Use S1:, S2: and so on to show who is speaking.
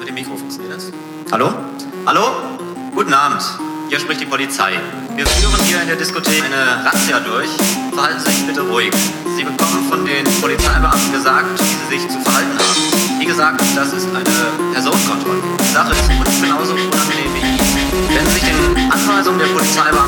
S1: mit dem Mikro funktioniert das? Hallo? Hallo? Guten Abend. Hier spricht die Polizei. Wir führen hier in der Diskothek eine Razzia durch. Verhalten Sie sich bitte ruhig. Sie bekommen von den Polizeibeamten gesagt, wie Sie sich zu verhalten haben. Wie gesagt, das ist eine Personenkontrolle. Die Sache ist genauso unangenehm wie Ihnen. Wenn Sie sich den Anweisungen der Polizeibeamten